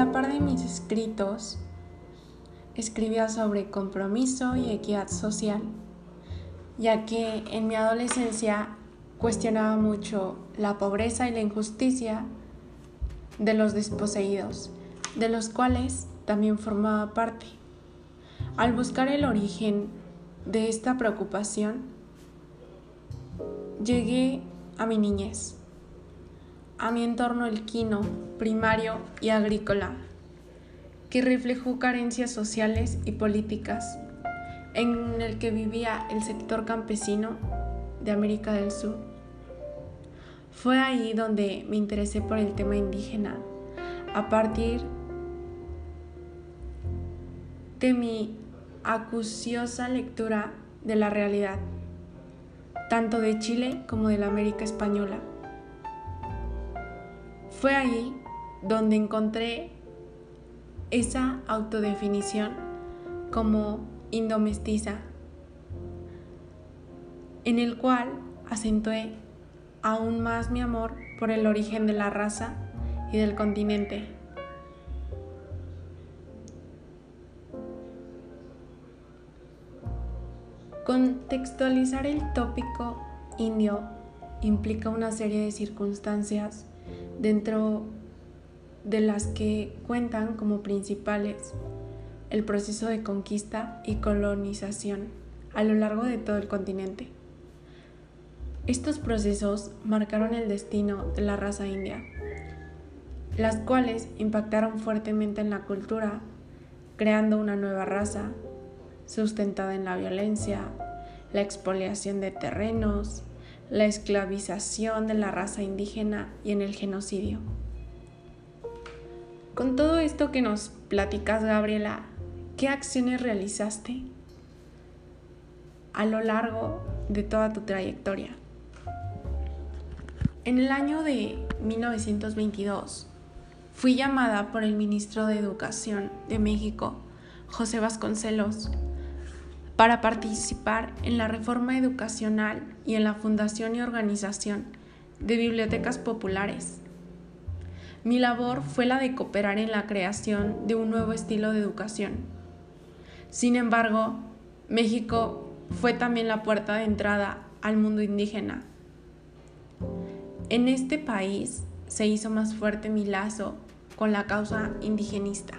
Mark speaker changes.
Speaker 1: la par de mis escritos, escribía sobre compromiso y equidad social, ya que en mi adolescencia cuestionaba mucho la pobreza y la injusticia de los desposeídos, de los cuales también formaba parte. Al buscar el origen de esta preocupación, llegué a mi niñez, a mi entorno elquino, primario y agrícola, que reflejó carencias sociales y políticas en el que vivía el sector campesino de América del Sur. Fue ahí donde me interesé por el tema indígena, a partir de mi acuciosa lectura de la realidad, tanto de Chile como de la América Española. Fue ahí donde encontré esa autodefinición como indomestiza, en el cual acentué aún más mi amor por el origen de la raza y del continente. Contextualizar el tópico indio implica una serie de circunstancias dentro de las que cuentan como principales el proceso de conquista y colonización a lo largo de todo el continente. Estos procesos marcaron el destino de la raza india, las cuales impactaron fuertemente en la cultura, creando una nueva raza sustentada en la violencia, la expoliación de terrenos, la esclavización de la raza indígena y en el genocidio. Con todo esto que nos platicas, Gabriela, ¿qué acciones realizaste a lo largo de toda tu trayectoria? En el año de 1922 fui llamada por el ministro de Educación de México, José Vasconcelos, para participar en la reforma educacional y en la fundación y organización de bibliotecas populares. Mi labor fue la de cooperar en la creación de un nuevo estilo de educación. Sin embargo, México fue también la puerta de entrada al mundo indígena en este país se hizo más fuerte mi lazo con la causa indigenista.